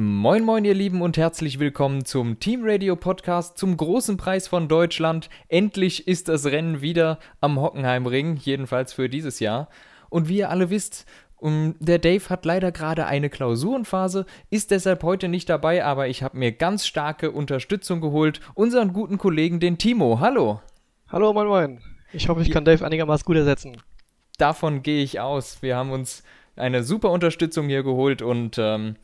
Moin moin ihr Lieben und herzlich willkommen zum Team Radio Podcast zum großen Preis von Deutschland. Endlich ist das Rennen wieder am Hockenheimring, jedenfalls für dieses Jahr. Und wie ihr alle wisst, der Dave hat leider gerade eine Klausurenphase, ist deshalb heute nicht dabei, aber ich habe mir ganz starke Unterstützung geholt. Unseren guten Kollegen, den Timo. Hallo. Hallo, moin moin. Ich hoffe, ich kann Dave einigermaßen gut ersetzen. Davon gehe ich aus. Wir haben uns eine super Unterstützung hier geholt und ähm,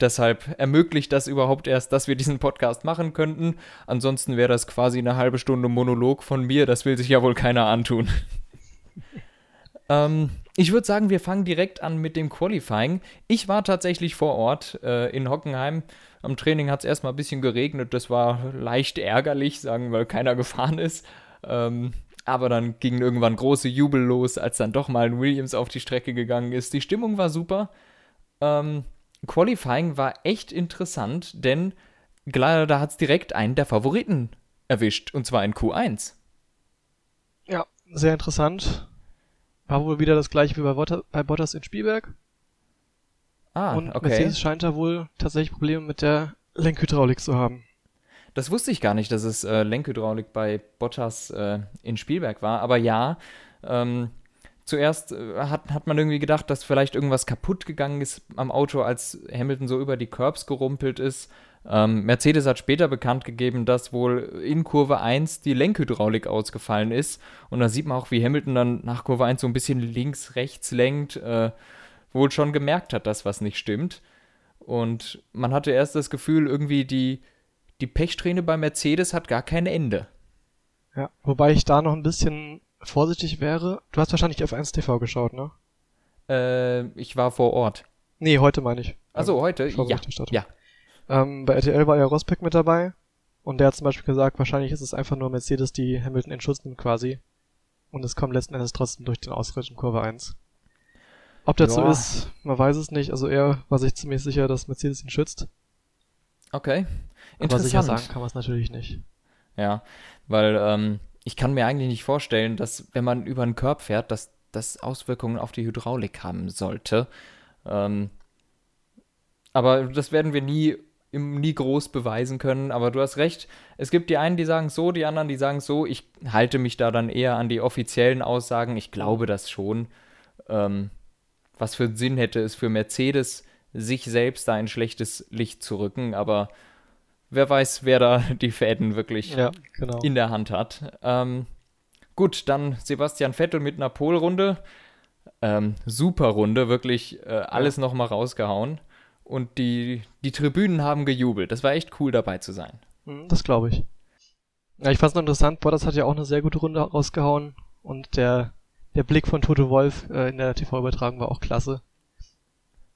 Deshalb ermöglicht das überhaupt erst, dass wir diesen Podcast machen könnten. Ansonsten wäre das quasi eine halbe Stunde Monolog von mir. Das will sich ja wohl keiner antun. ähm, ich würde sagen, wir fangen direkt an mit dem Qualifying. Ich war tatsächlich vor Ort äh, in Hockenheim. Am Training hat es erstmal ein bisschen geregnet. Das war leicht ärgerlich, sagen, weil keiner gefahren ist. Ähm, aber dann ging irgendwann große Jubel los, als dann doch mal ein Williams auf die Strecke gegangen ist. Die Stimmung war super. Ähm, Qualifying war echt interessant, denn da hat es direkt einen der Favoriten erwischt, und zwar in Q1. Ja, sehr interessant. War wohl wieder das gleiche wie bei, Bottas, bei Bottas in Spielberg. Ah, und okay. Mercedes scheint da wohl tatsächlich Probleme mit der Lenkhydraulik zu haben. Das wusste ich gar nicht, dass es äh, Lenkhydraulik bei Bottas äh, in Spielberg war, aber ja, ähm, zuerst äh, hat, hat man irgendwie gedacht, dass vielleicht irgendwas kaputt gegangen ist am Auto, als Hamilton so über die Curbs gerumpelt ist. Ähm, Mercedes hat später bekannt gegeben, dass wohl in Kurve 1 die Lenkhydraulik ausgefallen ist. Und da sieht man auch, wie Hamilton dann nach Kurve 1 so ein bisschen links, rechts lenkt, äh, wohl schon gemerkt hat, dass was nicht stimmt. Und man hatte erst das Gefühl, irgendwie die, die Pechsträhne bei Mercedes hat gar kein Ende. Ja, wobei ich da noch ein bisschen vorsichtig wäre, du hast wahrscheinlich F1 TV geschaut, ne? Äh, ich war vor Ort. Nee, heute meine ich. Also heute? Ja. ja. Ähm, bei RTL war ja Rosbeck mit dabei und der hat zum Beispiel gesagt, wahrscheinlich ist es einfach nur Mercedes, die Hamilton in Schutz nimmt quasi. Und es kommt letzten Endes trotzdem durch den Ausritt in Kurve 1. Ob das Joa. so ist, man weiß es nicht. Also er war sich ziemlich sicher, dass Mercedes ihn schützt. Okay. Interessant. Aber sicher sagen kann man es natürlich nicht. Ja, weil ähm, ich kann mir eigentlich nicht vorstellen, dass wenn man über einen Körb fährt, dass das Auswirkungen auf die Hydraulik haben sollte. Ähm, aber das werden wir nie, nie groß beweisen können. Aber du hast recht, es gibt die einen, die sagen so, die anderen, die sagen so. Ich halte mich da dann eher an die offiziellen Aussagen. Ich glaube das schon. Ähm, was für Sinn hätte es für Mercedes, sich selbst da ein schlechtes Licht zu rücken. Aber wer weiß, wer da die Fäden wirklich ja, genau. in der Hand hat. Ähm, gut, dann Sebastian Vettel mit einer Polrunde. Ähm, super Runde, wirklich äh, alles ja. nochmal rausgehauen. Und die, die Tribünen haben gejubelt. Das war echt cool dabei zu sein. Mhm, das glaube ich. Ja, ich fand es noch interessant, Bottas hat ja auch eine sehr gute Runde rausgehauen. Und der, der Blick von Toto Wolf äh, in der TV-Übertragung war auch klasse.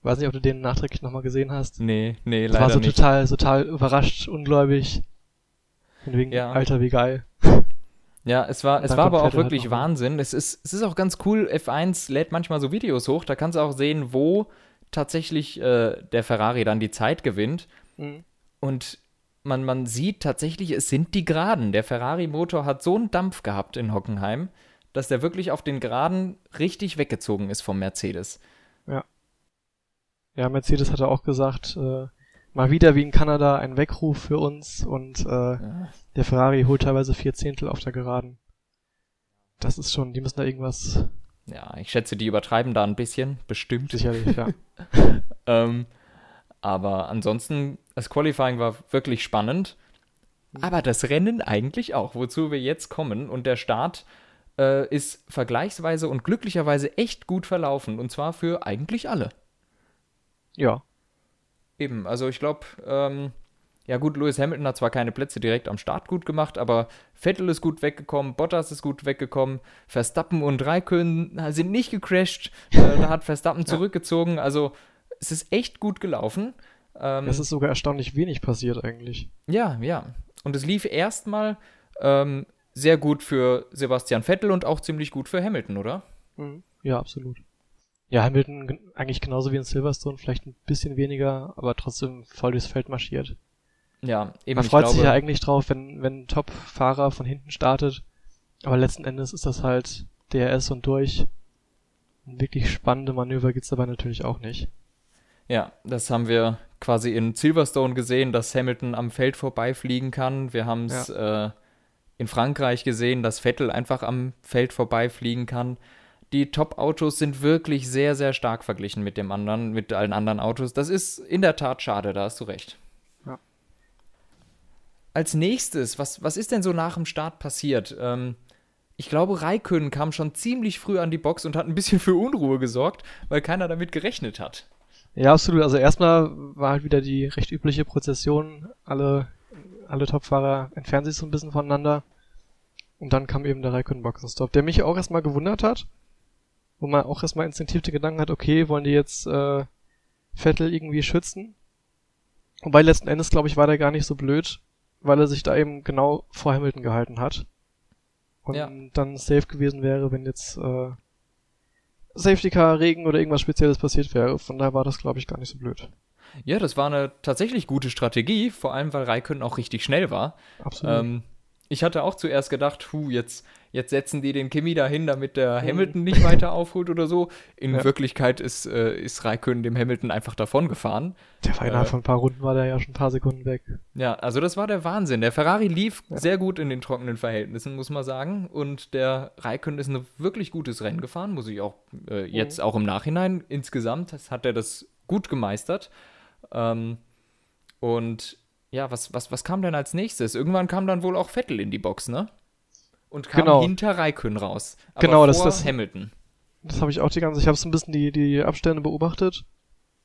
Weiß nicht, ob du den nachträglich nochmal gesehen hast. Nee, nee, das leider war so nicht. total, total überrascht, ungläubig. Von wegen, ja. Alter, wie geil. Ja, es war, es war aber auch halt wirklich halt Wahnsinn. Es ist, es ist auch ganz cool. F1 lädt manchmal so Videos hoch. Da kannst du auch sehen, wo tatsächlich äh, der Ferrari dann die Zeit gewinnt. Mhm. Und man, man sieht tatsächlich, es sind die Geraden. Der Ferrari-Motor hat so einen Dampf gehabt in Hockenheim, dass der wirklich auf den Geraden richtig weggezogen ist vom Mercedes. Ja. Ja, Mercedes hatte auch gesagt, äh, mal wieder wie in Kanada ein Weckruf für uns und äh, ja. der Ferrari holt teilweise vier Zehntel auf der Geraden. Das ist schon, die müssen da irgendwas. Ja, ich schätze, die übertreiben da ein bisschen, bestimmt. Sicherlich, ja. ähm, aber ansonsten, das Qualifying war wirklich spannend. Aber das Rennen eigentlich auch, wozu wir jetzt kommen. Und der Start äh, ist vergleichsweise und glücklicherweise echt gut verlaufen. Und zwar für eigentlich alle. Ja. Eben, also ich glaube, ähm, ja gut, Lewis Hamilton hat zwar keine Plätze direkt am Start gut gemacht, aber Vettel ist gut weggekommen, Bottas ist gut weggekommen, Verstappen und Raikön sind nicht gecrashed, äh, da hat Verstappen zurückgezogen, also es ist echt gut gelaufen. Ähm, es ist sogar erstaunlich wenig passiert eigentlich. Ja, ja. Und es lief erstmal ähm, sehr gut für Sebastian Vettel und auch ziemlich gut für Hamilton, oder? Mhm. Ja, absolut. Ja, Hamilton eigentlich genauso wie in Silverstone, vielleicht ein bisschen weniger, aber trotzdem voll durchs Feld marschiert. Ja, eben. Man freut glaube, sich ja eigentlich drauf, wenn, wenn ein Top-Fahrer von hinten startet. Aber letzten Endes ist das halt DRS und durch. Ein wirklich spannende Manöver gibt's dabei natürlich auch nicht. Ja, das haben wir quasi in Silverstone gesehen, dass Hamilton am Feld vorbeifliegen kann. Wir haben es ja. äh, in Frankreich gesehen, dass Vettel einfach am Feld vorbeifliegen kann. Die Top-Autos sind wirklich sehr, sehr stark verglichen mit dem anderen, mit allen anderen Autos. Das ist in der Tat schade, da hast du recht. Ja. Als nächstes, was, was ist denn so nach dem Start passiert? Ähm, ich glaube, Raikön kam schon ziemlich früh an die Box und hat ein bisschen für Unruhe gesorgt, weil keiner damit gerechnet hat. Ja, absolut. Also erstmal war halt wieder die recht übliche Prozession. Alle, alle Topfahrer entfernen sich so ein bisschen voneinander. Und dann kam eben der Raikön Boxenstopp, der mich auch erstmal gewundert hat. Wo man auch erstmal instinktiv den Gedanken hat, okay, wollen die jetzt äh, Vettel irgendwie schützen? Wobei letzten Endes, glaube ich, war der gar nicht so blöd, weil er sich da eben genau vor Hamilton gehalten hat. Und ja. dann safe gewesen wäre, wenn jetzt äh, Safety Car, Regen oder irgendwas Spezielles passiert wäre. Von daher war das, glaube ich, gar nicht so blöd. Ja, das war eine tatsächlich gute Strategie, vor allem weil Raikön auch richtig schnell war. Absolut. Ähm, ich hatte auch zuerst gedacht, hu, jetzt, jetzt setzen die den Kimi dahin, damit der mhm. Hamilton nicht weiter aufholt oder so. In ja. Wirklichkeit ist, äh, ist Raikön dem Hamilton einfach davon gefahren. Der war innerhalb äh, von ein paar Runden war der ja schon ein paar Sekunden weg. Ja, also das war der Wahnsinn. Der Ferrari lief ja. sehr gut in den trockenen Verhältnissen, muss man sagen. Und der Raikön ist ein wirklich gutes Rennen gefahren, muss ich auch äh, jetzt mhm. auch im Nachhinein. Insgesamt hat er das gut gemeistert. Ähm, und ja, was, was, was kam denn als nächstes? Irgendwann kam dann wohl auch Vettel in die Box, ne? Und kam genau. hinter Raikön raus. Aber genau, das ist Hamilton. Das habe ich auch die ganze, ich habe so ein bisschen die, die Abstände beobachtet.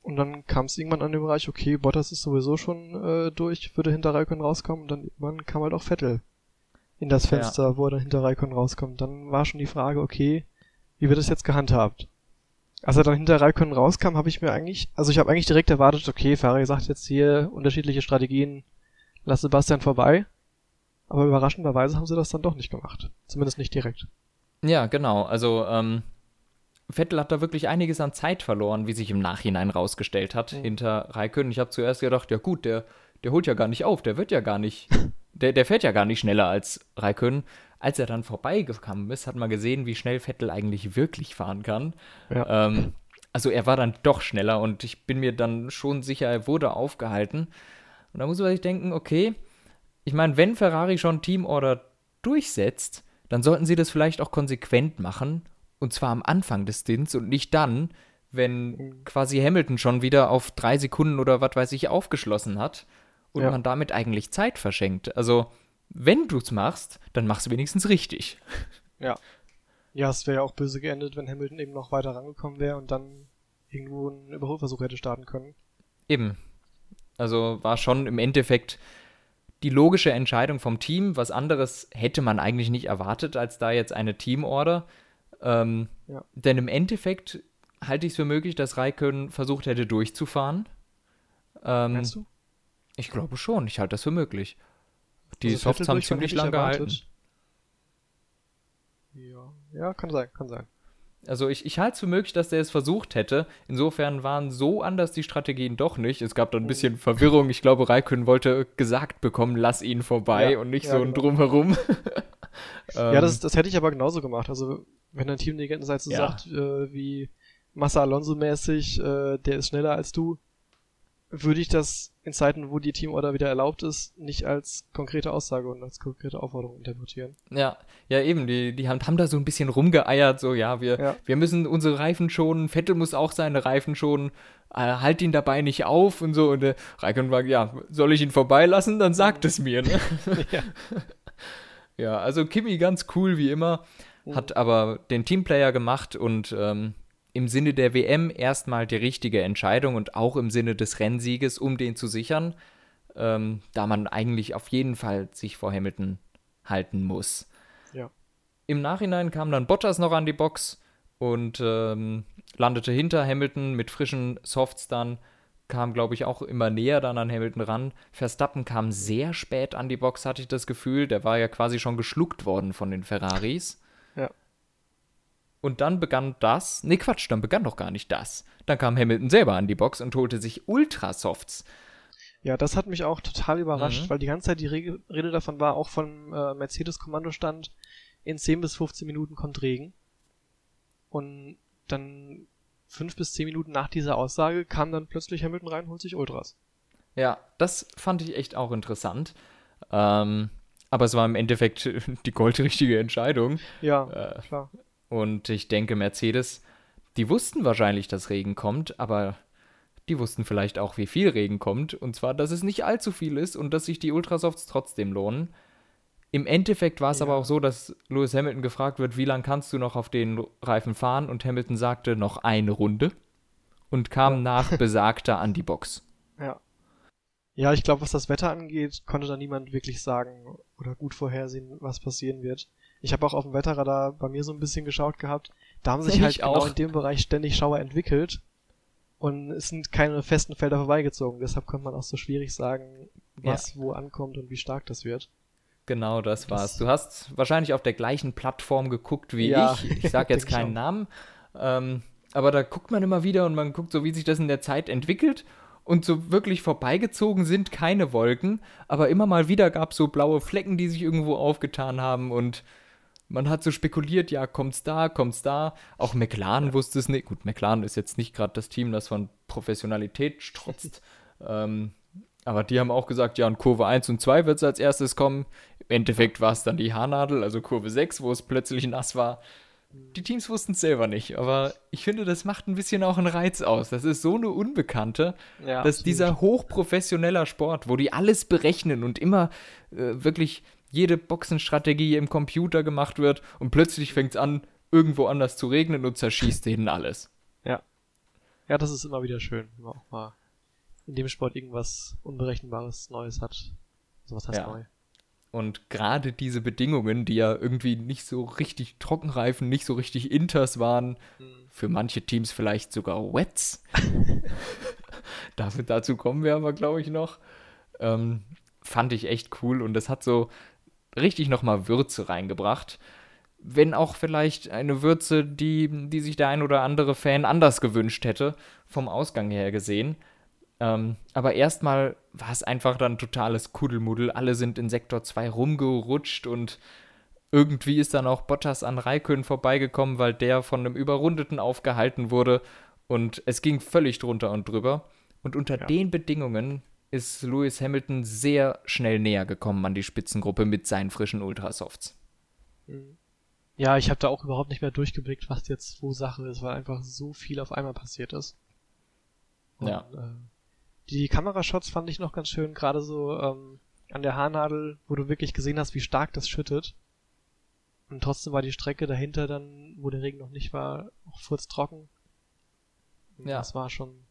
Und dann kam es irgendwann an den Bereich, okay, Bottas ist sowieso schon äh, durch, würde hinter Raikön rauskommen. Und dann irgendwann kam halt auch Vettel in das Fenster, ja. wo er dann hinter Raikön rauskommt. Dann war schon die Frage, okay, wie wird das jetzt gehandhabt? Als er dann hinter Raikön rauskam, habe ich mir eigentlich, also ich habe eigentlich direkt erwartet, okay, Ferrari sagt jetzt hier unterschiedliche Strategien, lass Sebastian vorbei. Aber überraschenderweise haben sie das dann doch nicht gemacht. Zumindest nicht direkt. Ja, genau. Also ähm, Vettel hat da wirklich einiges an Zeit verloren, wie sich im Nachhinein rausgestellt hat, mhm. hinter Raikön. Ich habe zuerst gedacht, ja gut, der, der holt ja gar nicht auf, der wird ja gar nicht, der, der fährt ja gar nicht schneller als Raikön. Als er dann vorbeigekommen ist, hat man gesehen, wie schnell Vettel eigentlich wirklich fahren kann. Ja. Ähm, also er war dann doch schneller und ich bin mir dann schon sicher, er wurde aufgehalten. Und da muss man sich denken, okay, ich meine, wenn Ferrari schon Teamorder durchsetzt, dann sollten sie das vielleicht auch konsequent machen. Und zwar am Anfang des Stints und nicht dann, wenn quasi Hamilton schon wieder auf drei Sekunden oder was weiß ich aufgeschlossen hat und ja. man damit eigentlich Zeit verschenkt. Also wenn du es machst, dann machst du wenigstens richtig. Ja. Ja, es wäre ja auch böse geendet, wenn Hamilton eben noch weiter rangekommen wäre und dann irgendwo einen Überholversuch hätte starten können. Eben. Also war schon im Endeffekt die logische Entscheidung vom Team. Was anderes hätte man eigentlich nicht erwartet, als da jetzt eine Teamorder. Ähm, ja. Denn im Endeffekt halte ich es für möglich, dass Raikön versucht hätte durchzufahren. Ähm, Meinst du? Ich glaube schon, ich halte das für möglich. Die also Softs haben ziemlich lange gehalten. Ja. ja, kann sein, kann sein. Also ich, ich halte es für möglich, dass der es versucht hätte. Insofern waren so anders die Strategien doch nicht. Es gab da ein bisschen Verwirrung. Ich glaube, Raikön wollte gesagt bekommen, lass ihn vorbei ja, und nicht ja, so ein genau. Drumherum. ja, das, das hätte ich aber genauso gemacht. Also wenn ein Team die Seite so ja. sagt, äh, wie Massa Alonso mäßig, äh, der ist schneller als du, würde ich das in Zeiten, wo die Teamorder wieder erlaubt ist, nicht als konkrete Aussage und als konkrete Aufforderung interpretieren. Ja, ja eben, die, die haben, haben da so ein bisschen rumgeeiert, so ja, wir, ja. wir müssen unsere Reifen schonen, Vettel muss auch seine Reifen schonen, äh, halt ihn dabei nicht auf und so und der Raikkonen war, ja, soll ich ihn vorbeilassen, dann sagt es mir, ne? ja. ja, also Kimi ganz cool wie immer, mhm. hat aber den Teamplayer gemacht und ähm, im Sinne der WM erstmal die richtige Entscheidung und auch im Sinne des Rennsieges, um den zu sichern, ähm, da man eigentlich auf jeden Fall sich vor Hamilton halten muss. Ja. Im Nachhinein kam dann Bottas noch an die Box und ähm, landete hinter Hamilton mit frischen Softs dann, kam, glaube ich, auch immer näher dann an Hamilton ran. Verstappen kam sehr spät an die Box, hatte ich das Gefühl. Der war ja quasi schon geschluckt worden von den Ferraris. Und dann begann das. Nee, Quatsch, dann begann doch gar nicht das. Dann kam Hamilton selber an die Box und holte sich Ultrasofts. Ja, das hat mich auch total überrascht, mhm. weil die ganze Zeit die Rede davon war, auch von äh, Mercedes-Kommandostand, in 10 bis 15 Minuten kommt Regen. Und dann fünf bis zehn Minuten nach dieser Aussage kam dann plötzlich Hamilton rein und holt sich Ultras. Ja, das fand ich echt auch interessant. Ähm, aber es war im Endeffekt die goldrichtige Entscheidung. Ja, äh, klar. Und ich denke, Mercedes, die wussten wahrscheinlich, dass Regen kommt, aber die wussten vielleicht auch, wie viel Regen kommt. Und zwar, dass es nicht allzu viel ist und dass sich die Ultrasofts trotzdem lohnen. Im Endeffekt war es ja. aber auch so, dass Lewis Hamilton gefragt wird, wie lange kannst du noch auf den Reifen fahren? Und Hamilton sagte, noch eine Runde. Und kam ja. nach besagter an die Box. Ja. Ja, ich glaube, was das Wetter angeht, konnte da niemand wirklich sagen oder gut vorhersehen, was passieren wird. Ich habe auch auf dem Wetterradar bei mir so ein bisschen geschaut gehabt. Da haben sich ich halt genau auch. in dem Bereich ständig Schauer entwickelt und es sind keine festen Felder vorbeigezogen. Deshalb konnte man auch so schwierig sagen, was ja. wo ankommt und wie stark das wird. Genau, das war's. Du hast wahrscheinlich auf der gleichen Plattform geguckt wie ja, ich. Ich sage jetzt keinen Namen. Ähm, aber da guckt man immer wieder und man guckt so, wie sich das in der Zeit entwickelt. Und so wirklich vorbeigezogen sind keine Wolken, aber immer mal wieder gab es so blaue Flecken, die sich irgendwo aufgetan haben und man hat so spekuliert, ja, kommt's da, kommt's da. Auch McLaren ja. wusste es nicht. Gut, McLaren ist jetzt nicht gerade das Team, das von Professionalität strotzt. ähm, aber die haben auch gesagt, ja, in Kurve 1 und 2 wird es als erstes kommen. Im Endeffekt war es dann die Haarnadel, also Kurve 6, wo es plötzlich nass war. Die Teams wussten es selber nicht, aber ich finde, das macht ein bisschen auch einen Reiz aus. Das ist so eine Unbekannte, ja, dass absolut. dieser hochprofessioneller Sport, wo die alles berechnen und immer äh, wirklich jede Boxenstrategie im Computer gemacht wird und plötzlich fängt es an, irgendwo anders zu regnen und zerschießt denen alles. Ja. Ja, das ist immer wieder schön, wenn man auch mal in dem Sport irgendwas Unberechenbares Neues hat. So was heißt ja. neu. Und gerade diese Bedingungen, die ja irgendwie nicht so richtig Trockenreifen, nicht so richtig Inters waren, mhm. für manche Teams vielleicht sogar Wets. Dafür, dazu kommen wir aber, glaube ich, noch. Ähm, fand ich echt cool und das hat so richtig nochmal Würze reingebracht. Wenn auch vielleicht eine Würze, die, die sich der ein oder andere Fan anders gewünscht hätte, vom Ausgang her gesehen. Ähm, aber erstmal war es einfach dann totales Kuddelmuddel. Alle sind in Sektor 2 rumgerutscht und irgendwie ist dann auch Bottas an Raikön vorbeigekommen, weil der von einem Überrundeten aufgehalten wurde und es ging völlig drunter und drüber. Und unter ja. den Bedingungen ist Lewis Hamilton sehr schnell näher gekommen an die Spitzengruppe mit seinen frischen Ultrasofts. Mhm. Ja, ich habe da auch überhaupt nicht mehr durchgeblickt, was jetzt wo Sache ist, weil einfach so viel auf einmal passiert ist. Und, ja. Äh, die Kamerashots fand ich noch ganz schön, gerade so ähm, an der Haarnadel, wo du wirklich gesehen hast, wie stark das schüttet. Und trotzdem war die Strecke dahinter dann, wo der Regen noch nicht war, auch furztrocken. Ja. Das war schon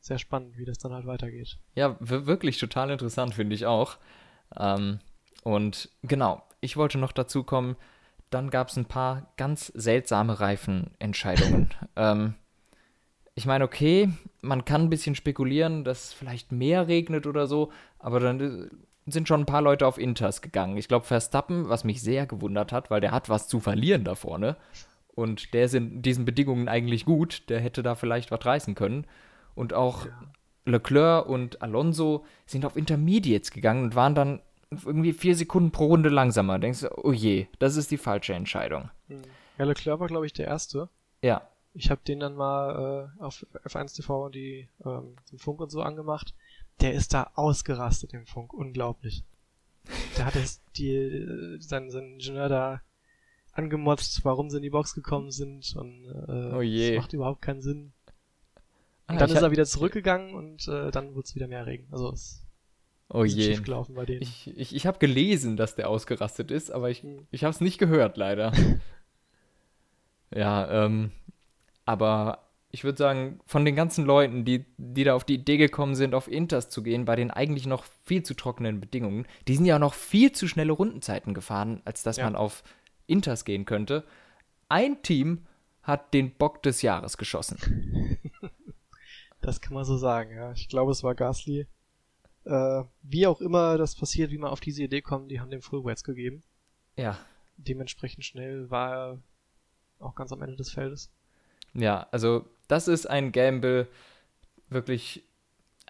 sehr spannend, wie das dann halt weitergeht. Ja, wirklich total interessant, finde ich auch. Ähm, und genau, ich wollte noch dazu kommen, dann gab es ein paar ganz seltsame Reifenentscheidungen. ähm, ich meine, okay, man kann ein bisschen spekulieren, dass vielleicht mehr regnet oder so, aber dann äh, sind schon ein paar Leute auf Inters gegangen. Ich glaube, Verstappen, was mich sehr gewundert hat, weil der hat was zu verlieren da vorne. Und der ist in diesen Bedingungen eigentlich gut. Der hätte da vielleicht was reißen können. Und auch ja. Leclerc und Alonso sind auf Intermediates gegangen und waren dann irgendwie vier Sekunden pro Runde langsamer. Denkst du, oh je, das ist die falsche Entscheidung. Hm. Ja, Leclerc war, glaube ich, der Erste. Ja. Ich habe den dann mal äh, auf F1 TV die, ähm, den Funk und so angemacht. Der ist da ausgerastet im Funk, unglaublich. Der hat es die, äh, sein, sein Ingenieur da angemotzt, warum sie in die Box gekommen sind und äh, oh je. das macht überhaupt keinen Sinn. Ah, dann ist er wieder zurückgegangen und äh, dann wurde es wieder mehr Regen. Also es oh ist je. schief gelaufen bei denen. Ich, ich, ich habe gelesen, dass der ausgerastet ist, aber ich, hm. ich habe es nicht gehört, leider. ja, ähm, aber ich würde sagen, von den ganzen Leuten, die, die da auf die Idee gekommen sind, auf Inters zu gehen, bei den eigentlich noch viel zu trockenen Bedingungen, die sind ja noch viel zu schnelle Rundenzeiten gefahren, als dass ja. man auf Inters gehen könnte. Ein Team hat den Bock des Jahres geschossen. das kann man so sagen, ja. Ich glaube, es war Gasly. Äh, wie auch immer das passiert, wie man auf diese Idee kommt, die haben dem Full Wets gegeben. Ja. Dementsprechend schnell war er auch ganz am Ende des Feldes. Ja, also das ist ein Gamble wirklich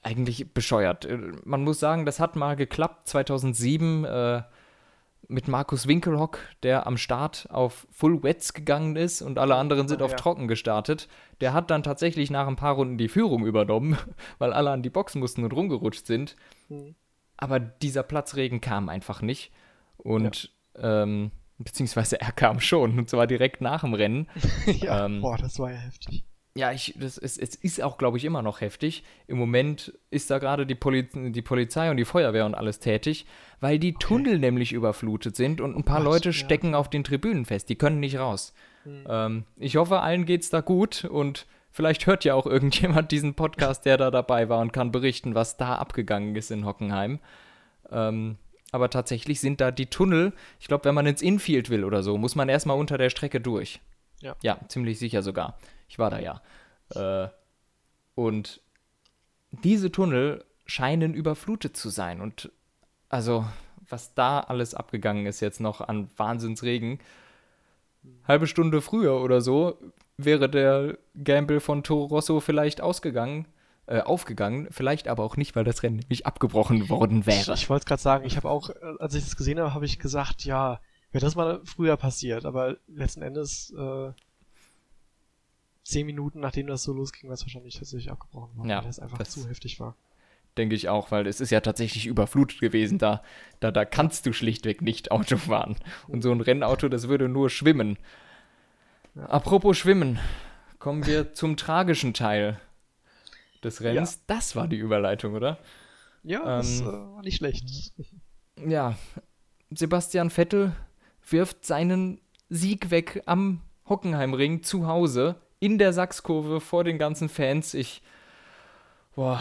eigentlich bescheuert. Man muss sagen, das hat mal geklappt. 2007 äh, mit Markus Winkelhock, der am Start auf Full Wets gegangen ist und alle anderen sind Ah, auf ja. Trocken gestartet. Der hat dann tatsächlich nach ein paar Runden die Führung übernommen, weil alle an die Box mussten und rumgerutscht sind. Hm. Aber dieser Platzregen kam einfach nicht. Und, ähm, beziehungsweise er kam schon, und zwar direkt nach dem Rennen. ja, Ähm, boah, das war ja heftig. Ja, ich, das ist, es ist auch, glaube ich, immer noch heftig. Im Moment ist da gerade die, Poli die Polizei und die Feuerwehr und alles tätig, weil die Tunnel nämlich überflutet sind und ein paar Gott, Leute ja. stecken auf den Tribünen fest. Die können nicht raus. Hm. Ähm, ich hoffe, allen geht's da gut und vielleicht hört ja auch irgendjemand diesen Podcast, der da dabei war und kann berichten, was da abgegangen ist in Hockenheim. Ähm, aber tatsächlich sind da die Tunnel, ich glaube, wenn man ins Infield will oder so, muss man erstmal unter der Strecke durch. Ja. Ja, ziemlich sicher sogar. Ich war da ja. Äh, und diese Tunnel scheinen überflutet zu sein. Und also, was da alles abgegangen ist jetzt noch an Wahnsinnsregen, halbe Stunde früher oder so wäre der Gamble von Toro Rosso vielleicht ausgegangen, äh, aufgegangen, vielleicht aber auch nicht, weil das Rennen nämlich abgebrochen worden Ich, wäre. ich wollte gerade sagen, ich habe auch, als ich das gesehen habe, habe ich gesagt, ja, wäre das mal früher passiert, aber letzten Endes äh, zehn Minuten nachdem das so losging, war es wahrscheinlich tatsächlich abgebrochen worden, Ja, weil das einfach das- zu heftig war. Denke ich auch, weil es ist ja tatsächlich überflutet gewesen. Da, da, da kannst du schlichtweg nicht Auto fahren. Und so ein Rennauto, das würde nur schwimmen. Ja. Apropos Schwimmen, kommen wir zum tragischen Teil des Rennens. Das war die Überleitung, oder? Ja, das Ähm, äh, war nicht schlecht. Ja, Sebastian Vettel wirft seinen Sieg weg am Hockenheimring zu Hause in der Sachskurve vor den ganzen Fans. Ich, boah,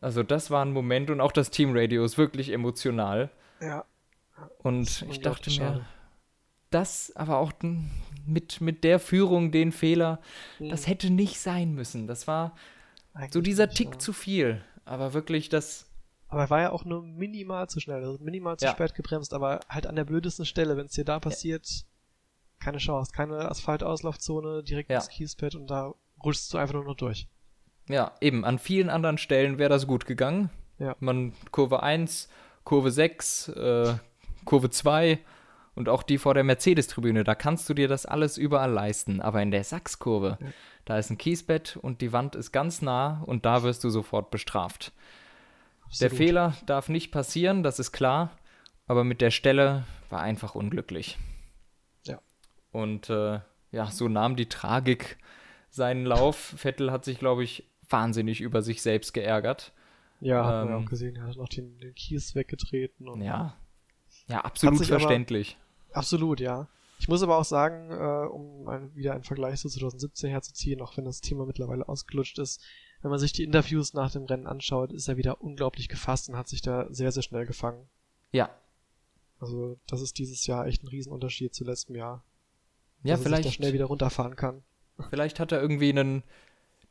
also das war ein Moment und auch das Teamradio ist wirklich emotional. Ja. Und Das ich dachte mir, das aber auch mit, mit der Führung, den Fehler, das Mhm. hätte nicht sein müssen. Das war Eigentlich so dieser Tick ja. zu viel. Aber wirklich das, Aber er war ja auch nur minimal zu schnell, also minimal zu Ja. spät gebremst, aber halt an der blödesten Stelle, wenn es dir da passiert, keine Chance, keine Asphaltauslaufzone, direkt Ja. ins Kiespad und da rutschst du einfach nur noch durch. Ja, eben. An vielen anderen Stellen wäre das gut gegangen. Ja. Man Kurve 1, Kurve 6, äh, Kurve 2 und auch die vor der Mercedes-Tribüne, da kannst du dir das alles überall leisten. Aber in der Sachskurve, Ja. da ist ein Kiesbett und die Wand ist ganz nah und da wirst du sofort bestraft. Der Absolut. Fehler darf nicht passieren, das ist klar, aber mit der Stelle war einfach unglücklich. Und äh, ja, so nahm die Tragik seinen Lauf. Vettel hat sich, glaube ich, wahnsinnig über sich selbst geärgert. Ja, hat man ähm, auch gesehen, er hat noch den, den Kies weggetreten und Ja. Ja, absolut sich aber- verständlich. Absolut, ja. Ich muss aber auch sagen, äh, um ein, wieder einen Vergleich zu 2017 herzuziehen, auch wenn das Thema mittlerweile ausgelutscht ist, wenn man sich die Interviews nach dem Rennen anschaut, ist er wieder unglaublich gefasst und hat sich da sehr, sehr schnell gefangen. Ja. Also das ist dieses Jahr echt ein Riesenunterschied zu letztem Jahr. Ja, dass er sich da vielleicht, schnell wieder runterfahren kann. vielleicht hat er irgendwie einen,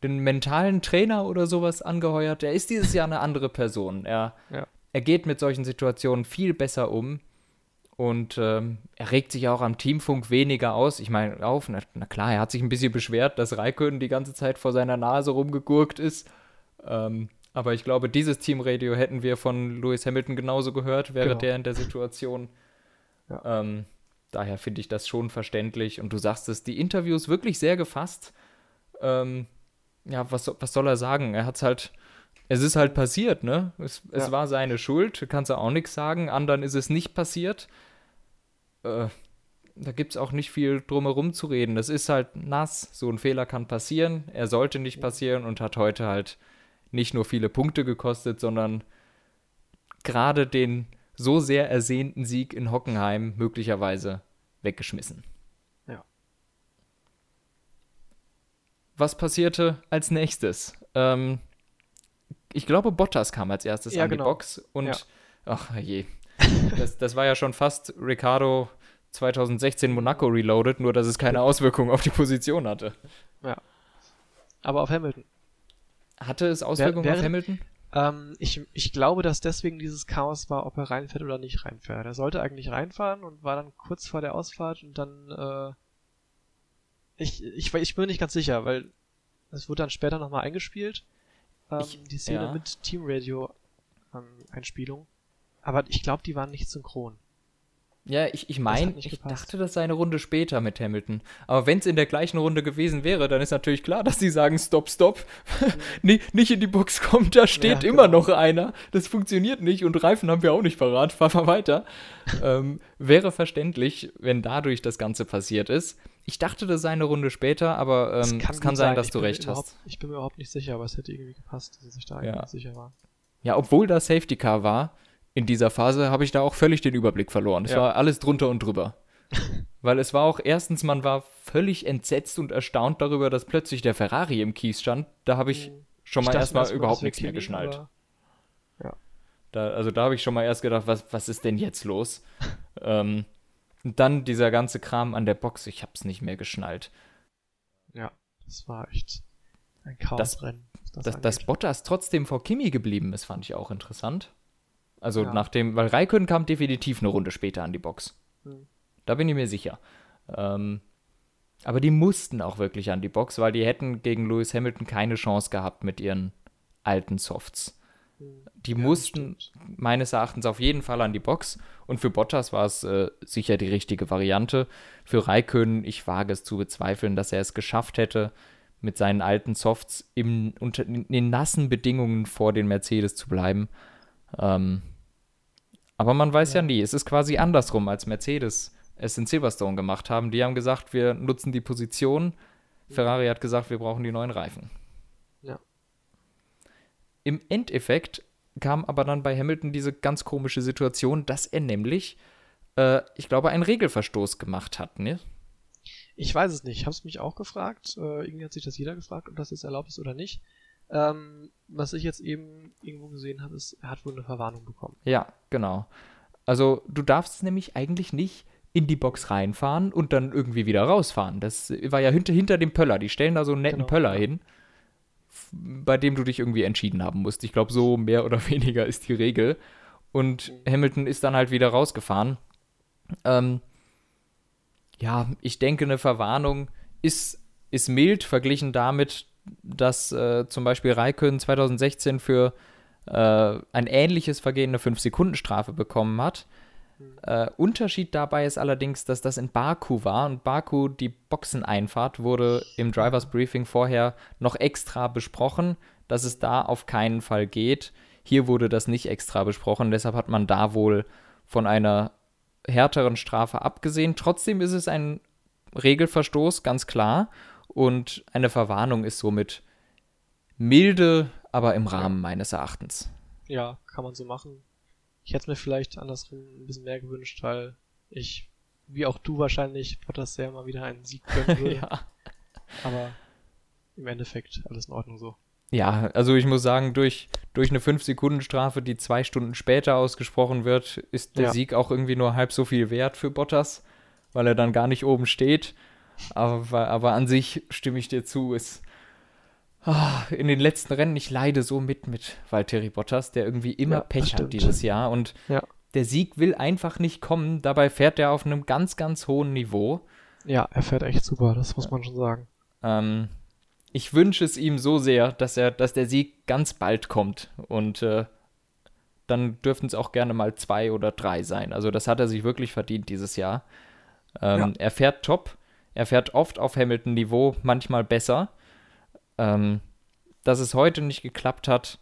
einen mentalen Trainer oder sowas angeheuert. Er ist dieses Jahr eine andere Person. Er, Ja. er geht mit solchen Situationen viel besser um. Und ähm, er regt sich auch am Teamfunk weniger aus. Ich meine, auf, na, na klar, er hat sich ein bisschen beschwert, dass Raikön die ganze Zeit vor seiner Nase rumgegurkt ist. Ähm, aber ich glaube, dieses Teamradio hätten wir von Lewis Hamilton genauso gehört, wäre Genau. der in der Situation. Ja. Ähm, daher finde ich das schon verständlich. Und du sagst es, die Interviews wirklich sehr gefasst. Ähm, ja, was, was soll er sagen? Er hat's halt, es ist halt passiert, ne? Es, es Ja. war seine Schuld, kannst du auch nichts sagen. Anderen ist es nicht passiert. Äh, da gibt es auch nicht viel drumherum zu reden. Das ist halt nass, so ein Fehler kann passieren. Er sollte nicht passieren und hat heute halt nicht nur viele Punkte gekostet, sondern gerade den so sehr ersehnten Sieg in Hockenheim möglicherweise weggeschmissen. Ja. Was passierte als nächstes? Ähm, ich glaube, Bottas kam als erstes Ja, an genau. die Box und Ja. ach je. Das, das war ja schon fast Ricardo 2016 Monaco Reloaded, nur dass es keine Auswirkungen auf die Position hatte. Aber auf Hamilton. Hatte es Auswirkungen wäre- auf Hamilton? Ähm, ich, ich glaube, dass deswegen dieses Chaos war, ob er reinfährt oder nicht reinfährt. Er sollte eigentlich reinfahren und war dann kurz vor der Ausfahrt und dann, äh, ich, ich, ich bin mir nicht ganz sicher, weil es wurde dann später nochmal eingespielt, ähm, Ich- die Szene ja. mit Teamradio ähm, Einspielung. Aber ich glaube, die waren nicht synchron. Ja, ich, ich meine, ich dachte, das sei eine Runde später mit Hamilton. Aber wenn es in der gleichen Runde gewesen wäre, dann ist natürlich klar, dass sie sagen, stopp, stopp, mhm. nicht in die Box kommt, da steht ja, immer genau. noch einer. Das funktioniert nicht und Reifen haben wir auch nicht parat, fahr mal weiter. ähm, wäre verständlich, wenn dadurch das Ganze passiert ist. Ich dachte, das sei eine Runde später, aber ähm, kann es kann sein, dass ich du recht hast. Ich bin mir überhaupt nicht sicher, aber es hätte irgendwie gepasst, dass ich da ja. sicher war. Ja, obwohl da Safety Car war, in dieser Phase habe ich da auch völlig den Überblick verloren. Es ja. war alles drunter und drüber. Weil es war auch erstens, man war völlig entsetzt und erstaunt darüber, dass plötzlich der Ferrari im Kies stand. Da habe ich hm. schon mal erstmal überhaupt nichts mehr geschnallt. Ja. Da, also da habe ich schon mal erst gedacht, was, was ist denn jetzt los? ähm, und dann dieser ganze Kram an der Box, ich habe es nicht mehr geschnallt. Ja, das war echt ein Chaosrennen. Das, das, dass Bottas trotzdem vor Kimi geblieben ist, fand ich auch interessant. Also ja. nachdem, weil Raikön kam definitiv eine Runde später an die Box. Hm. Da bin ich mir sicher. Ähm, aber die mussten auch wirklich an die Box, weil die hätten gegen Lewis Hamilton keine Chance gehabt mit ihren alten Softs. Hm. Die ja, mussten meines Erachtens auf jeden Fall an die Box. Und für Bottas war es äh, sicher die richtige Variante. Für Raikön, ich wage es zu bezweifeln, dass er es geschafft hätte, mit seinen alten Softs im, unter, in den nassen Bedingungen vor den Mercedes zu bleiben. Ähm, aber man weiß ja. ja nie. Es ist quasi andersrum, als Mercedes es in Silverstone gemacht haben. Die haben gesagt, wir nutzen die Position. Ferrari hat gesagt, wir brauchen die neuen Reifen. Ja. Im Endeffekt kam aber dann bei Hamilton diese ganz komische Situation, dass er nämlich, äh, ich glaube, einen Regelverstoß gemacht hat, ne? Ich weiß es nicht. Ich habe es mich auch gefragt. Äh, irgendwie hat sich das jeder gefragt, ob das jetzt erlaubt ist oder nicht. Ähm, was ich jetzt eben irgendwo gesehen habe, ist, er hat wohl eine Verwarnung bekommen. Ja, genau. Also du darfst nämlich eigentlich nicht in die Box reinfahren und dann irgendwie wieder rausfahren. Das war ja hinter, hinter dem Pöller. Die stellen da so einen netten genau, Pöller hin, bei dem du dich irgendwie entschieden haben musst. Ich glaube, so mehr oder weniger ist die Regel. Und mhm. Hamilton ist dann halt wieder rausgefahren. Ähm, ja, ich denke, eine Verwarnung ist, ist mild verglichen damit, dass äh, zum Beispiel Raikön 2016 für äh, ein ähnliches Vergehen eine 5-Sekunden-Strafe bekommen hat. Mhm. Äh, Unterschied dabei ist allerdings, dass das in Baku war und Baku, die Boxeneinfahrt, wurde im Drivers Briefing vorher noch extra besprochen, dass es da auf keinen Fall geht. Hier wurde das nicht extra besprochen, deshalb hat man da wohl von einer härteren Strafe abgesehen. Trotzdem ist es ein Regelverstoß, ganz klar. Und eine Verwarnung ist somit milde, aber im Rahmen meines Erachtens. Ja, kann man so machen. Ich hätte mir vielleicht andersrum ein bisschen mehr gewünscht, weil ich, wie auch du wahrscheinlich, Potters sehr mal wieder einen Sieg gönnen würde. ja. Aber im Endeffekt alles in Ordnung so. Ja, also ich muss sagen, durch, durch eine 5-Sekunden-Strafe, die zwei Stunden später ausgesprochen wird, ist der ja. Sieg auch irgendwie nur halb so viel wert für Bottas, weil er dann gar nicht oben steht. Aber, aber an sich stimme ich dir zu, ist oh, in den letzten Rennen, ich leide so mit mit Valtteri Bottas, der irgendwie immer ja, Pech hat dieses Jahr und ja. der Sieg will einfach nicht kommen. Dabei fährt er auf einem ganz, ganz hohen Niveau. Ja, er fährt echt super, das muss man schon sagen. Ähm, ich wünsche es ihm so sehr, dass er, dass der Sieg ganz bald kommt und äh, dann dürften es auch gerne mal zwei oder drei sein. Also das hat er sich wirklich verdient dieses Jahr. Ähm, ja. Er fährt top. Er fährt oft auf Hamilton-Niveau, manchmal besser. Ähm, dass es heute nicht geklappt hat,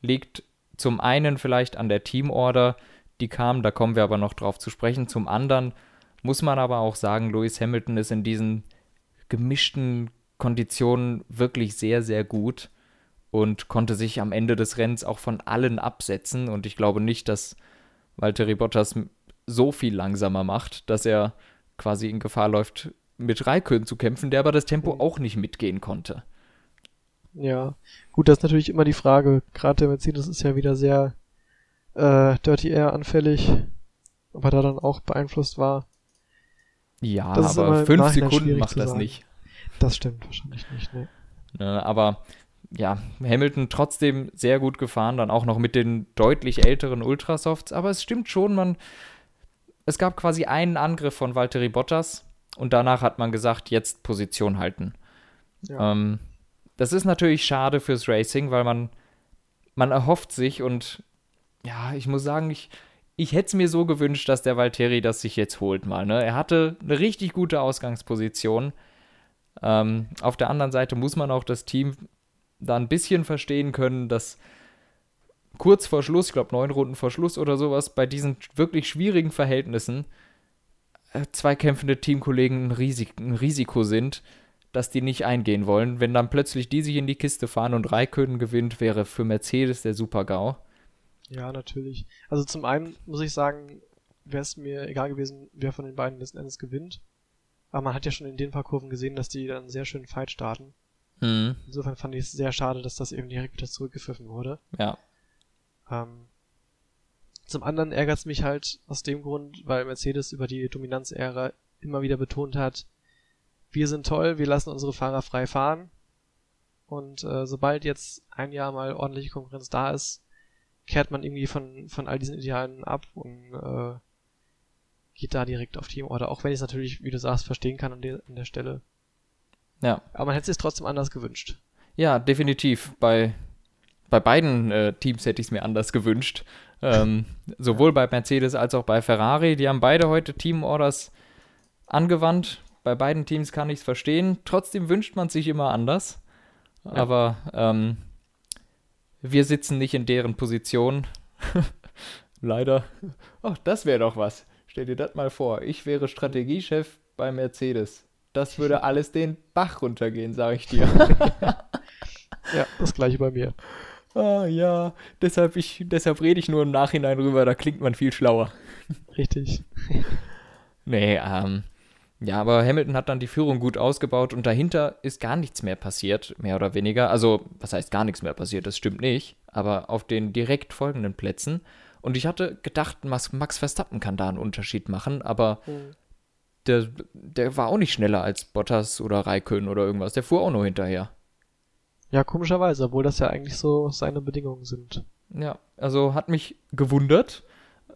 liegt zum einen vielleicht an der Teamorder, die kam, da kommen wir aber noch drauf zu sprechen. Zum anderen muss man aber auch sagen, Lewis Hamilton ist in diesen gemischten Konditionen wirklich sehr, sehr gut und konnte sich am Ende des Rennens auch von allen absetzen. Und ich glaube nicht, dass Valtteri Bottas so viel langsamer macht, dass er quasi in Gefahr läuft, mit Raikön zu kämpfen, der aber das Tempo mhm. auch nicht mitgehen konnte. Ja, gut, das ist natürlich immer die Frage. Gerade der Mercedes ist ja wieder sehr äh, Dirty Air anfällig, ob er da dann auch beeinflusst war. Ja, das aber fünf Sekunden macht das nicht. Das stimmt wahrscheinlich nicht, ne. ne. Aber ja, Hamilton trotzdem sehr gut gefahren, dann auch noch mit den deutlich älteren Ultrasofts. Aber es stimmt schon, man. Es gab quasi einen Angriff von Valtteri Bottas, und danach hat man gesagt, jetzt Position halten. Ja. Ähm, das ist natürlich schade fürs Racing, weil man, man erhofft sich und ja, ich muss sagen, ich, ich hätte es mir so gewünscht, dass der Valtteri das sich jetzt holt mal. Ne? Er hatte eine richtig gute Ausgangsposition. Ähm, auf der anderen Seite muss man auch das Team da ein bisschen verstehen können, dass kurz vor Schluss, ich glaube neun Runden vor Schluss oder sowas, bei diesen wirklich schwierigen Verhältnissen äh, zwei kämpfende Teamkollegen ein, Risik ein Risiko sind, dass die nicht eingehen wollen. Wenn dann plötzlich die sich in die Kiste fahren und Raikön gewinnt, wäre für Mercedes der Super-GAU. Ja, natürlich. Also zum einen muss ich sagen, wäre es mir egal gewesen, wer von den beiden letzten Endes gewinnt. Aber man hat ja schon in den paar Kurven gesehen, dass die dann einen sehr schönen Fight starten. Mhm. Insofern fand ich es sehr schade, dass das eben direkt wieder zurückgepfiffen wurde. Ja. Ähm, zum anderen ärgert es mich halt aus dem Grund, weil Mercedes über die Dominanzära immer wieder betont hat, wir sind toll, wir lassen unsere Fahrer frei fahren. Und äh, sobald jetzt ein Jahr mal ordentliche Konkurrenz da ist, kehrt man irgendwie von, von all diesen Idealen ab und äh, geht da direkt auf Teamorder, auch wenn ich es natürlich, wie du sagst, verstehen kann an der, an der Stelle. Ja. Aber man hätte es trotzdem anders gewünscht. Ja, definitiv. Bei, bei beiden äh, Teams hätte ich es mir anders gewünscht. Ähm, sowohl bei Mercedes als auch bei Ferrari. Die haben beide heute Teamorders angewandt. Bei beiden Teams kann ich es verstehen. Trotzdem wünscht man sich immer anders. Ja. Aber ähm, wir sitzen nicht in deren Position. Leider. Ach, das wäre doch was. Stell dir das mal vor. Ich wäre Strategiechef bei Mercedes. Das würde alles den Bach runtergehen, sage ich dir. ja, das gleiche bei mir. Ah, ja, deshalb, ich, deshalb rede ich nur im Nachhinein rüber, da klingt man viel schlauer. Richtig. nee, ähm, ja, aber Hamilton hat dann die Führung gut ausgebaut und dahinter ist gar nichts mehr passiert, mehr oder weniger. Also, was heißt gar nichts mehr passiert? Das stimmt nicht. Aber auf den direkt folgenden Plätzen. Und ich hatte gedacht, Max, Max Verstappen kann da einen Unterschied machen, aber mhm. der, der war auch nicht schneller als Bottas oder Raikön oder irgendwas. Der fuhr auch nur hinterher. Ja, komischerweise, obwohl das ja eigentlich so seine Bedingungen sind. Ja, also hat mich gewundert,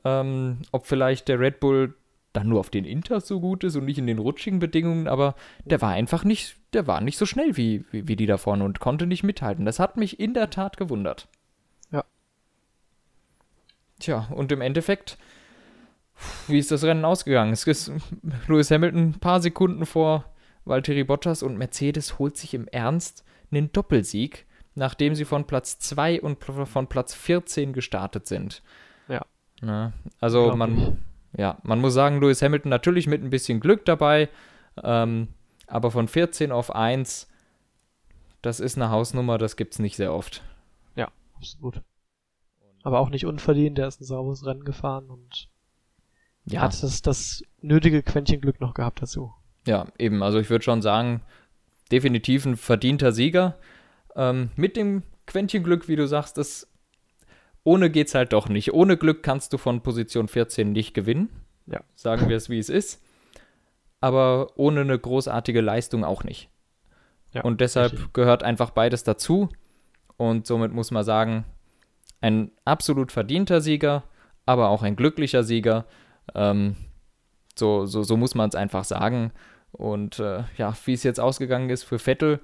ähm, ob vielleicht der Red Bull dann nur auf den Inters so gut ist und nicht in den rutschigen Bedingungen, aber der war einfach nicht, der war nicht so schnell wie, wie, wie die da vorne und konnte nicht mithalten. Das hat mich in der Tat gewundert. Ja. Tja, und im Endeffekt, wie ist das Rennen ausgegangen? Es ist Lewis Hamilton ein paar Sekunden vor Valtteri Bottas und Mercedes holt sich im Ernst einen Doppelsieg, nachdem sie von Platz 2 und von Platz 14 gestartet sind. Ja. Na, also man, ja, man muss sagen, Lewis Hamilton natürlich mit ein bisschen Glück dabei, ähm, aber von 14 auf 1, das ist eine Hausnummer, das gibt es nicht sehr oft. Ja, absolut. Aber auch nicht unverdient, der ist ein sauberes Rennen gefahren und ja. hat das, das nötige Quäntchen Glück noch gehabt dazu. Ja, eben, also ich würde schon sagen, definitiv ein verdienter Sieger. Ähm, mit dem Quäntchen Glück, wie du sagst, das ohne geht's halt doch nicht. Ohne Glück kannst du von Position 14 nicht gewinnen. Ja. Sagen wir es, wie es ist. Aber ohne eine großartige Leistung auch nicht. Ja, und deshalb richtig. gehört einfach beides dazu. Und somit muss man sagen, ein absolut verdienter Sieger, aber auch ein glücklicher Sieger. Ähm, so, so, so muss man es einfach sagen. Und äh, ja, wie es jetzt ausgegangen ist für Vettel,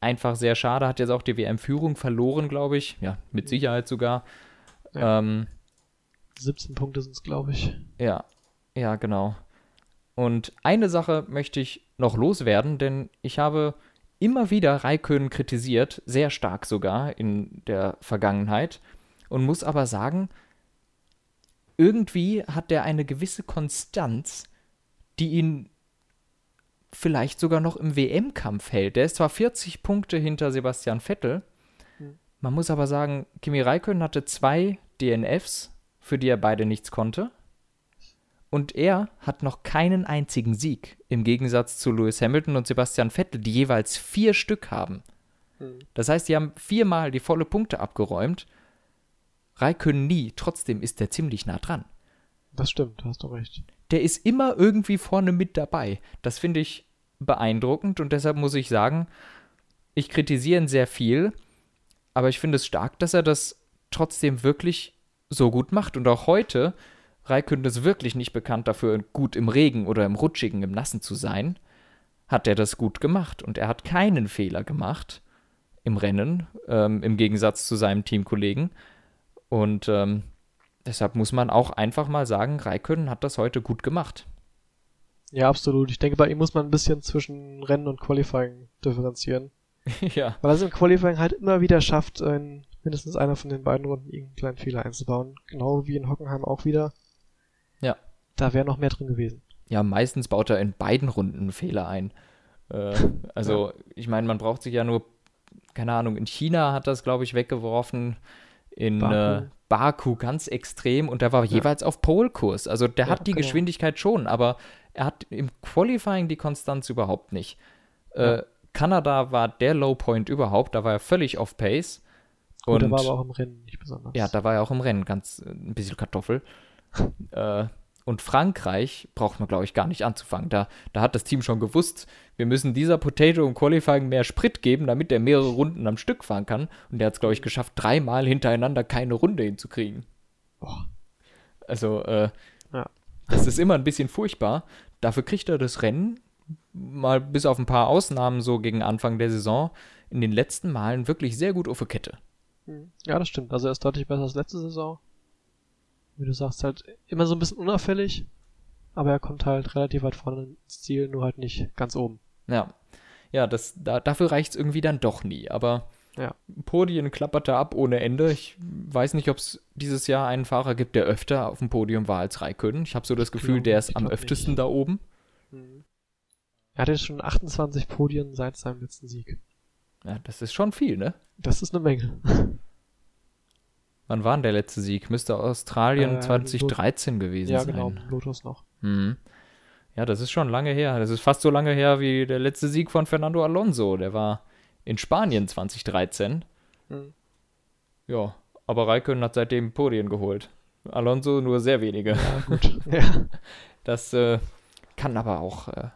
einfach sehr schade. Hat jetzt auch die WM-Führung verloren, glaube ich. Ja, mit Sicherheit sogar. Ja. Ähm, 17 Punkte sind es, glaube ich. Ja, ja, genau. Und eine Sache möchte ich noch loswerden, denn ich habe immer wieder Raikön kritisiert, sehr stark sogar in der Vergangenheit, und muss aber sagen, irgendwie hat er eine gewisse Konstanz, die ihn vielleicht sogar noch im WM-Kampf hält. Der ist zwar 40 Punkte hinter Sebastian Vettel, hm. man muss aber sagen, Kimi Räikkönen hatte zwei DNFs, für die er beide nichts konnte. Und er hat noch keinen einzigen Sieg, im Gegensatz zu Lewis Hamilton und Sebastian Vettel, die jeweils vier Stück haben. Hm. Das heißt, die haben viermal die volle Punkte abgeräumt. Raikön nie, trotzdem ist er ziemlich nah dran. Das stimmt, hast du recht. Der ist immer irgendwie vorne mit dabei. Das finde ich beeindruckend und deshalb muss ich sagen, ich kritisiere ihn sehr viel, aber ich finde es stark, dass er das trotzdem wirklich so gut macht. Und auch heute, Raikön ist wirklich nicht bekannt dafür, gut im Regen oder im Rutschigen, im Nassen zu sein, hat er das gut gemacht. Und er hat keinen Fehler gemacht im Rennen, ähm, im Gegensatz zu seinem Teamkollegen. Und ähm, deshalb muss man auch einfach mal sagen, Raikön hat das heute gut gemacht. Ja, absolut. Ich denke, bei ihm muss man ein bisschen zwischen Rennen und Qualifying differenzieren. ja. Weil er es im Qualifying halt immer wieder schafft, in mindestens einer von den beiden Runden irgendeinen kleinen Fehler einzubauen. Genau wie in Hockenheim auch wieder. Ja. Da wäre noch mehr drin gewesen. Ja, meistens baut er in beiden Runden einen Fehler ein. Äh, also, ja. ich meine, man braucht sich ja nur, keine Ahnung, in China hat das, glaube ich, weggeworfen. In Baku. Äh, Baku ganz extrem und der war ja. jeweils auf Polkurs. Also der ja, hat die genau. Geschwindigkeit schon, aber er hat im Qualifying die Konstanz überhaupt nicht. Äh, Kanada war der Low Point überhaupt, da war er völlig off Pace. Und, und er war aber auch im Rennen nicht besonders. Ja, da war er auch im Rennen ganz äh, ein bisschen Kartoffel. äh, und Frankreich braucht man, glaube ich, gar nicht anzufangen. Da, da hat das Team schon gewusst, wir müssen dieser Potato im Qualifying mehr Sprit geben, damit der mehrere Runden am Stück fahren kann. Und der hat es, glaube ich, geschafft, dreimal hintereinander keine Runde hinzukriegen. Boah. Also, äh, ja. das ist immer ein bisschen furchtbar. Dafür kriegt er das Rennen, mal bis auf ein paar Ausnahmen so gegen Anfang der Saison, in den letzten Malen wirklich sehr gut auf der Kette. Hm. Ja, das stimmt. Also er ist deutlich besser als letzte Saison wie du sagst, halt immer so ein bisschen unauffällig, aber er kommt halt relativ weit vorne ins Ziel, nur halt nicht ganz oben. Ja. Ja, das, da, dafür reicht es irgendwie dann doch nie, aber ja. Podien klapperte ab ohne Ende. Ich weiß nicht, ob es dieses Jahr einen Fahrer gibt, der öfter auf dem Podium war als Raikön. Ich habe so das Gefühl, der ist am öftesten nicht. da oben. Mhm. Er hatte schon 28 Podien seit seinem letzten Sieg. Ja, das ist schon viel, ne? Das ist eine Menge. Wann war denn der letzte Sieg? Müsste Australien äh, 2013 Lot gewesen ja, sein. Ja, genau, Lotus noch. Mhm. Ja, das ist schon lange her. Das ist fast so lange her wie der letzte Sieg von Fernando Alonso. Der war in Spanien 2013. Mhm. Ja, aber Raikön hat seitdem Podien geholt. Alonso nur sehr wenige. Ja, gut. ja. Das äh, kann aber auch äh,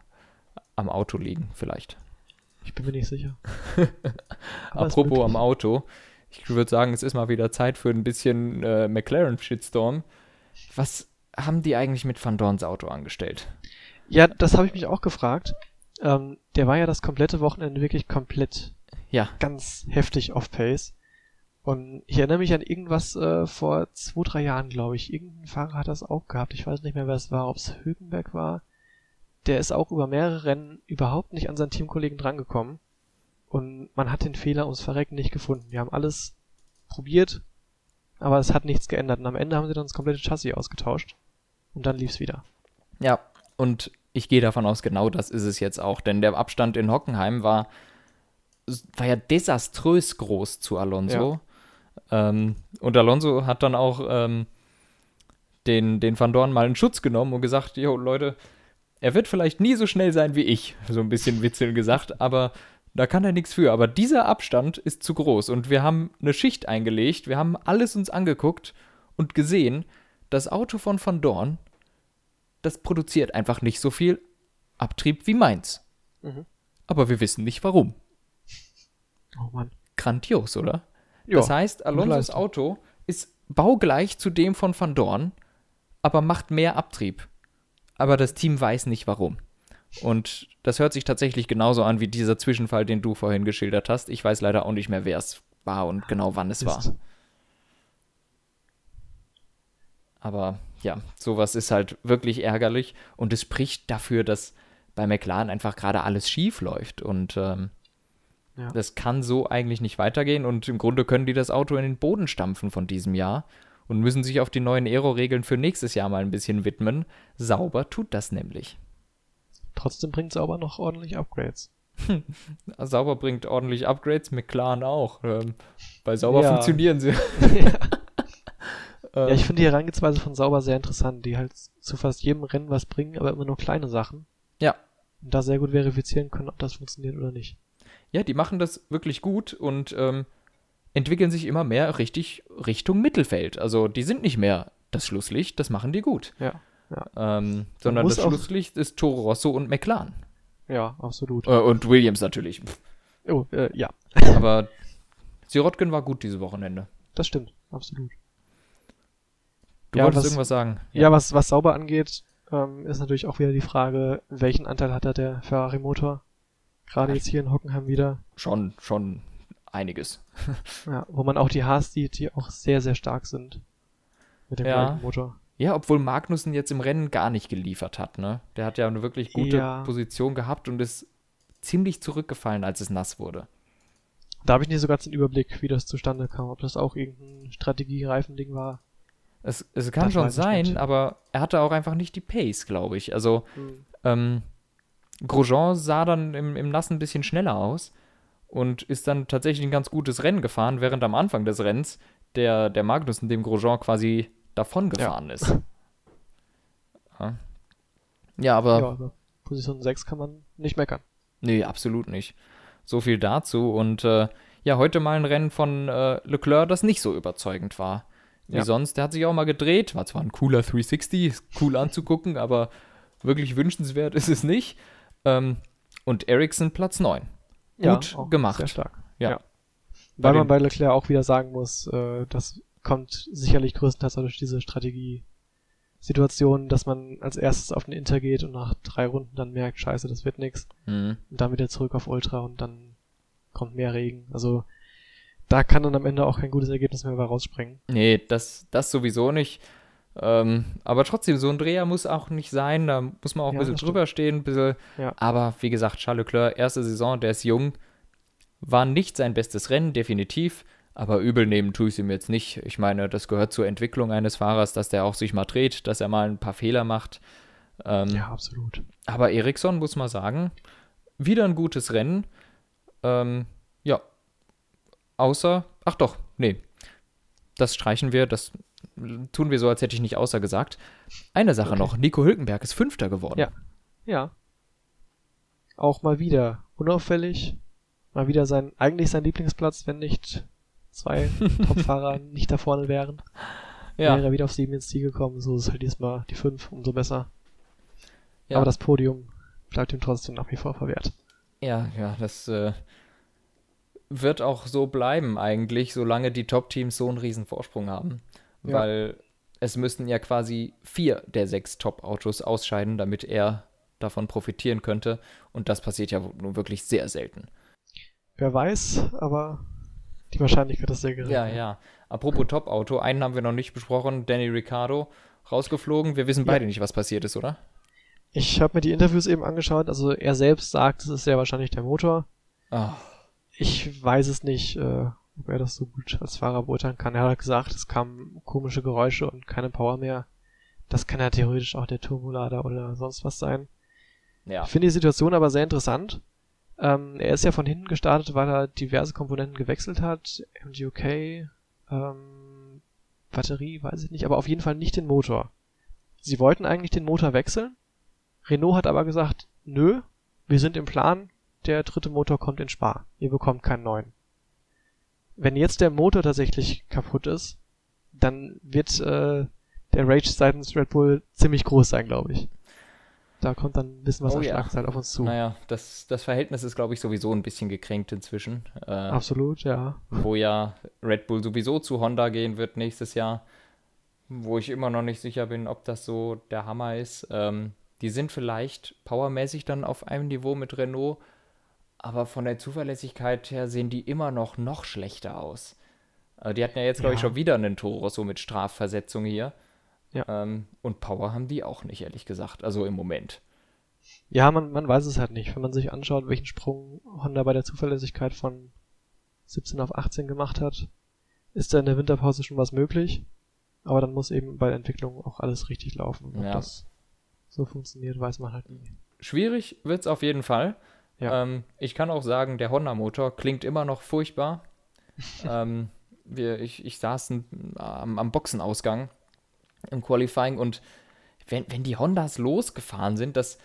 am Auto liegen, vielleicht. Ich bin mir nicht sicher. Apropos am Auto ich würde sagen, es ist mal wieder Zeit für ein bisschen äh, McLaren-Shitstorm. Was haben die eigentlich mit Van Dorns Auto angestellt? Ja, das habe ich mich auch gefragt. Ähm, der war ja das komplette Wochenende wirklich komplett ja. ganz heftig off-pace. Und ich erinnere mich an irgendwas äh, vor zwei, drei Jahren, glaube ich. Irgendein Fahrer hat das auch gehabt. Ich weiß nicht mehr, wer es war, ob es Hülkenberg war. Der ist auch über mehrere Rennen überhaupt nicht an seinen Teamkollegen drangekommen. Und man hat den Fehler ums Verrecken nicht gefunden. Wir haben alles probiert, aber es hat nichts geändert. Und am Ende haben sie dann das komplette Chassis ausgetauscht. Und dann lief's wieder. Ja, und ich gehe davon aus, genau das ist es jetzt auch. Denn der Abstand in Hockenheim war, war ja desaströs groß zu Alonso. Ja. Ähm, und Alonso hat dann auch ähm, den, den Van Dorn mal in Schutz genommen und gesagt, jo, Leute, er wird vielleicht nie so schnell sein wie ich, so ein bisschen witzeln gesagt, aber da kann er nichts für. Aber dieser Abstand ist zu groß. Und wir haben eine Schicht eingelegt. Wir haben alles uns angeguckt und gesehen, das Auto von Van Dorn, das produziert einfach nicht so viel Abtrieb wie meins. Mhm. Aber wir wissen nicht warum. Oh Mann. Grandios, oder? Jo, das heißt, Alonsos Auto ist baugleich zu dem von Van Dorn, aber macht mehr Abtrieb. Aber das Team weiß nicht warum. Und das hört sich tatsächlich genauso an wie dieser Zwischenfall, den du vorhin geschildert hast. Ich weiß leider auch nicht mehr, wer es war und genau wann es war. Aber ja, sowas ist halt wirklich ärgerlich und es spricht dafür, dass bei McLaren einfach gerade alles schief läuft und ähm, ja. das kann so eigentlich nicht weitergehen und im Grunde können die das Auto in den Boden stampfen von diesem Jahr und müssen sich auf die neuen Aero-Regeln für nächstes Jahr mal ein bisschen widmen. Sauber tut das nämlich. Trotzdem bringt Sauber noch ordentlich Upgrades. Sauber bringt ordentlich Upgrades, McLaren auch. Ähm, bei Sauber ja. funktionieren sie. ja. ja, ich finde die Herangehensweise von Sauber sehr interessant, die halt zu fast jedem Rennen was bringen, aber immer nur kleine Sachen. Ja. Und da sehr gut verifizieren können, ob das funktioniert oder nicht. Ja, die machen das wirklich gut und ähm, entwickeln sich immer mehr richtig Richtung Mittelfeld. Also die sind nicht mehr das Schlusslicht, das machen die gut. Ja. Ja. Ähm, sondern das Schlusslicht ist Toro Rosso und McLaren. Ja, absolut. Äh, und Williams natürlich. Oh, äh, ja. Aber Sirotkin war gut dieses Wochenende. Das stimmt, absolut. Du ja, wolltest was, irgendwas sagen. Ja, ja was, was sauber angeht, ähm, ist natürlich auch wieder die Frage, welchen Anteil hat da der Ferrari-Motor? Gerade jetzt hier in Hockenheim wieder. Schon, schon einiges. ja, wo man auch die Haas sieht, die auch sehr, sehr stark sind. mit dem Ja. gleichen Motor. Ja, obwohl Magnussen jetzt im Rennen gar nicht geliefert hat, ne? Der hat ja eine wirklich gute Ja. Position gehabt und ist ziemlich zurückgefallen, als es nass wurde. Da habe ich nicht so ganz den Überblick, wie das zustande kam. Ob das auch irgendein Strategiereifending war. Es, es kann Das schon sein, nicht. aber er hatte auch einfach nicht die Pace, glaube ich. Also, ähm, Grosjean sah dann im, im Nassen ein bisschen schneller aus und ist dann tatsächlich ein ganz gutes Rennen gefahren, während am Anfang des Rennens der, der Magnussen dem Grosjean quasi davon gefahren ist. Ja, ja aber Ja, aber Position 6 kann man nicht meckern. Nee, absolut nicht. So viel dazu. Und äh, ja, heute mal ein Rennen von äh, Leclerc, das nicht so überzeugend war. Wie Ja. sonst. Der hat sich auch mal gedreht. War zwar ein cooler 360, ist cool anzugucken, aber wirklich wünschenswert ist es nicht. Ähm, und Ericsson Platz 9. Gut auch gemacht. Sehr stark. Ja. Weil Bei man bei Leclerc auch wieder sagen muss, äh, das kommt sicherlich größtenteils auch durch diese Strategie-Situation, dass man als erstes auf den Inter geht und nach drei Runden dann merkt, scheiße, das wird nix. Mhm. Und dann wieder zurück auf Ultra und dann kommt mehr Regen. Also da kann dann am Ende auch kein gutes Ergebnis mehr bei rausspringen. Nee, das, das sowieso nicht. Ähm, aber trotzdem, so ein Dreher muss auch nicht sein. Da muss man auch ein Ja, bisschen drüber stehen. Ein bisschen. Ja. Aber wie gesagt, Charles Leclerc, erste Saison, der ist jung. War nicht sein bestes Rennen, definitiv. Aber übel nehmen tue ich es ihm jetzt nicht. Ich meine, das gehört zur Entwicklung eines Fahrers, dass der auch sich mal dreht, dass er mal ein paar Fehler macht. Ähm, Ja, absolut. aber Ericsson, muss man sagen, wieder ein gutes Rennen. Ähm, ja. Außer, ach doch, nee. Das streichen wir, das tun wir so, als hätte ich nicht außer gesagt. Eine Sache Okay. noch, Nico Hülkenberg ist Fünfter geworden. Ja. Ja. Auch mal wieder unauffällig. Mal wieder sein, eigentlich sein Lieblingsplatz, wenn nicht zwei Topfahrer nicht da vorne wären. ja. Wäre er wieder auf sieben ins Ziel gekommen. So ist halt diesmal die fünf, umso besser. Ja. Aber das Podium bleibt ihm trotzdem nach wie vor verwehrt. Ja, ja, das äh, wird auch so bleiben eigentlich, solange die Top-Teams so einen riesen Vorsprung haben. Ja. Weil es müssten ja quasi vier der sechs Top-Autos ausscheiden, damit er davon profitieren könnte. Und das passiert ja nun wirklich sehr selten. Wer weiß, aber die Wahrscheinlichkeit ist sehr gering. Ja, ja. Apropos Top-Auto, einen haben wir noch nicht besprochen, Danny Ricciardo, rausgeflogen. Wir wissen Ja. beide nicht, was passiert ist, oder? Ich habe mir die Interviews eben angeschaut. Also er selbst sagt, es ist sehr wahrscheinlich der Motor. Ah, Ich weiß es nicht, äh, ob er das so gut als Fahrer beurteilen kann. Er hat gesagt, es kamen komische Geräusche und keine Power mehr. Das kann ja theoretisch auch der Turbolader oder sonst was sein. ja. Ich finde die Situation aber sehr interessant. Ähm, er ist ja von hinten gestartet, weil er diverse Komponenten gewechselt hat. MGUK, ähm, Batterie, weiß ich nicht, aber auf jeden Fall nicht den Motor. Sie wollten eigentlich den Motor wechseln. Renault hat aber gesagt, nö, wir sind im Plan, der dritte Motor kommt in Spa. Ihr bekommt keinen neuen. Wenn jetzt der Motor tatsächlich kaputt ist, dann wird äh, der Rage seitens Red Bull ziemlich groß sein, glaube ich. Da kommt dann ein bisschen was Oh an ja. Schlagzeit auf uns zu. Naja, das, das Verhältnis ist, glaube ich, sowieso ein bisschen gekränkt inzwischen. Äh, Absolut, ja. wo ja Red Bull sowieso zu Honda gehen wird nächstes Jahr, wo ich immer noch nicht sicher bin, ob das so der Hammer ist. Ähm, die sind vielleicht powermäßig dann auf einem Niveau mit Renault, aber von der Zuverlässigkeit her sehen die immer noch noch schlechter aus. Äh, die hatten ja jetzt, glaube ich, Ja. schon wieder einen Toro so mit Strafversetzung hier. Ja. Ähm, und Power haben die auch nicht, ehrlich gesagt. Also im Moment. Ja, man, man weiß es halt nicht. Wenn man sich anschaut, welchen Sprung Honda bei der Zuverlässigkeit von 17 auf 18 gemacht hat, ist da in der Winterpause schon was möglich. Aber dann muss eben bei der Entwicklung auch alles richtig laufen. Und ob Ja. das so funktioniert, weiß man halt nie. Schwierig wird es auf jeden Fall. Ja. Ähm, ich kann auch sagen, der Honda-Motor klingt immer noch furchtbar. ähm, wir, ich, ich saß am, am Boxenausgang im Qualifying und wenn, wenn die Hondas losgefahren sind, das,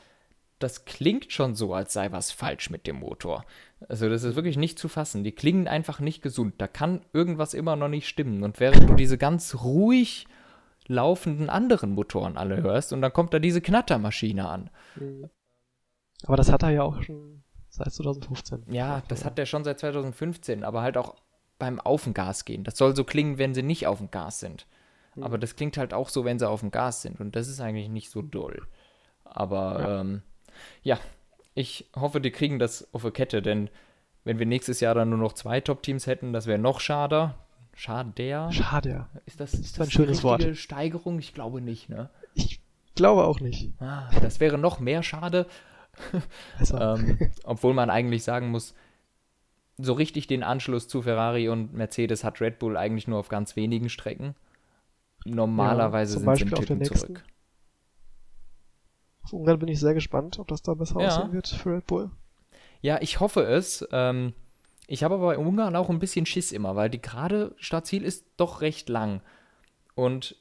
das klingt schon so, als sei was falsch mit dem Motor. Also das ist wirklich nicht zu fassen. Die klingen einfach nicht gesund. Da kann irgendwas immer noch nicht stimmen. Und während du diese ganz ruhig laufenden anderen Motoren alle hörst und dann kommt da diese Knattermaschine an. Aber das hat er ja auch schon seit 2015. Ja, das hat der schon seit 2015, aber halt auch beim Auf Gas gehen. Das soll so klingen, wenn sie nicht auf dem Gas sind. Aber das klingt halt auch so, wenn sie auf dem Gas sind. Und das ist eigentlich nicht so doll. Aber ja, ähm, ja ich hoffe, die kriegen das auf der Kette, denn wenn wir nächstes Jahr dann nur noch zwei Top-Teams hätten, das wäre noch schade. Schade. Schade. Ist das, ist ein das schönes die Wort. Steigerung? Ich glaube nicht, ne? Ich glaube auch nicht. Ah, das wäre noch mehr schade. Also, ähm, obwohl man eigentlich sagen muss, so richtig den Anschluss zu Ferrari und Mercedes hat Red Bull eigentlich nur auf ganz wenigen Strecken. Normalerweise Ja, sind Beispiel sie zurück. auf Ungarn bin ich sehr gespannt, ob das da besser Ja. aussehen wird für Red Bull. Ja, ich hoffe es. Ähm, ich habe aber bei Ungarn auch ein bisschen Schiss immer, weil die gerade Startziel ist doch recht lang. Und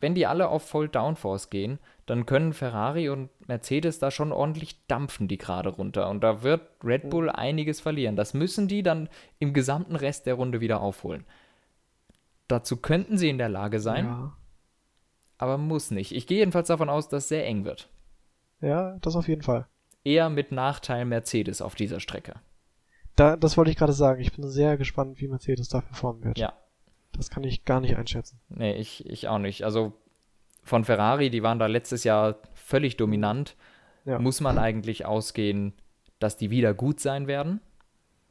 wenn die alle auf Voll Downforce gehen, dann können Ferrari und Mercedes da schon ordentlich dampfen, die gerade runter. Und da wird Red Bull einiges verlieren. Das müssen die dann im gesamten Rest der Runde wieder aufholen. Dazu könnten sie in der Lage sein, Ja. aber muss nicht. Ich gehe jedenfalls davon aus, dass es sehr eng wird. ja, das auf jeden Fall. Eher mit Nachteil Mercedes auf dieser Strecke. Da, das wollte ich gerade sagen. Ich bin sehr gespannt, wie Mercedes da performen wird. Ja. Das kann ich gar nicht einschätzen. Nee, ich, ich auch nicht. Also von Ferrari, die waren da letztes Jahr völlig dominant, Ja. muss man eigentlich ausgehen, dass die wieder gut sein werden.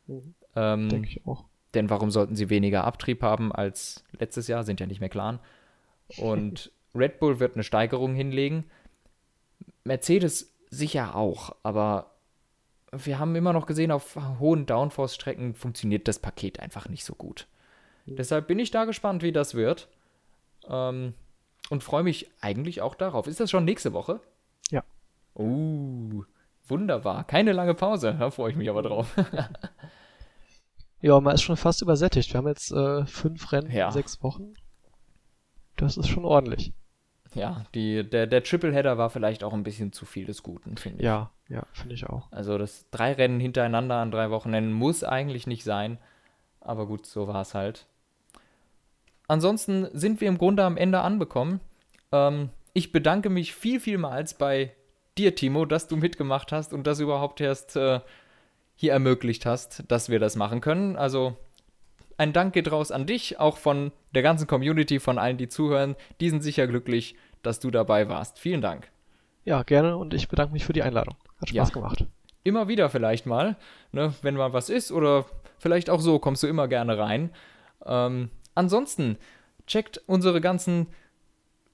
Mhm. Ähm, Denke ich auch. Denn warum sollten sie weniger Abtrieb haben als letztes Jahr? Sind ja nicht mehr klar. Und Red Bull wird eine Steigerung hinlegen. Mercedes sicher auch, aber wir haben immer noch gesehen, auf hohen Downforce-Strecken funktioniert das Paket einfach nicht so gut. Deshalb bin ich da gespannt, wie das wird. Ähm, und freue mich eigentlich auch darauf. Ist das schon nächste Woche? Ja. Uh, wunderbar. Keine lange Pause. Da freue ich mich aber drauf. Ja, man ist schon fast übersättigt. Wir haben jetzt äh, fünf Rennen Ja. in sechs Wochen. Das ist schon ordentlich. Ja, die, der, der Tripleheader war vielleicht auch ein bisschen zu viel des Guten, finde ich. Ja, ja, finde ich auch. Also das drei Rennen hintereinander an drei Wochenenden muss eigentlich nicht sein. Aber gut, so war es halt. Ansonsten sind wir im Grunde am Ende anbekommen. Ähm, ich bedanke mich viel, vielmals bei dir, Timo, dass du mitgemacht hast und das überhaupt erst äh, hier ermöglicht hast, dass wir das machen können. Also ein Dank geht raus an dich, auch von der ganzen Community, von allen, die zuhören. Die sind sicher glücklich, dass du dabei warst. Vielen Dank. Ja, gerne und ich bedanke mich für die Einladung. Hat Spaß Ja. gemacht. immer wieder vielleicht mal, ne, wenn mal was ist oder vielleicht auch so, kommst du immer gerne rein. Ähm, ansonsten checkt unsere ganzen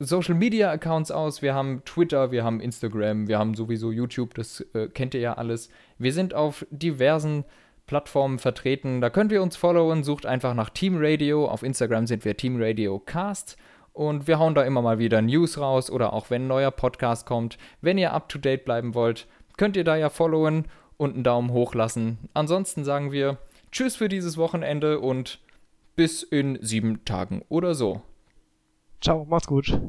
Social Media Accounts aus. Wir haben Twitter, wir haben Instagram, wir haben sowieso YouTube, das äh, kennt ihr ja alles. Wir sind auf diversen Plattformen vertreten. Da könnt ihr uns followen, sucht einfach nach Team Radio. Auf Instagram sind wir Team Radio Cast. Und wir hauen da immer mal wieder News raus oder auch wenn ein neuer Podcast kommt. Wenn ihr up to date bleiben wollt, könnt ihr da ja followen und einen Daumen hoch lassen. Ansonsten sagen wir Tschüss für dieses Wochenende und bis in sieben Tagen oder so. Ciao, macht's gut.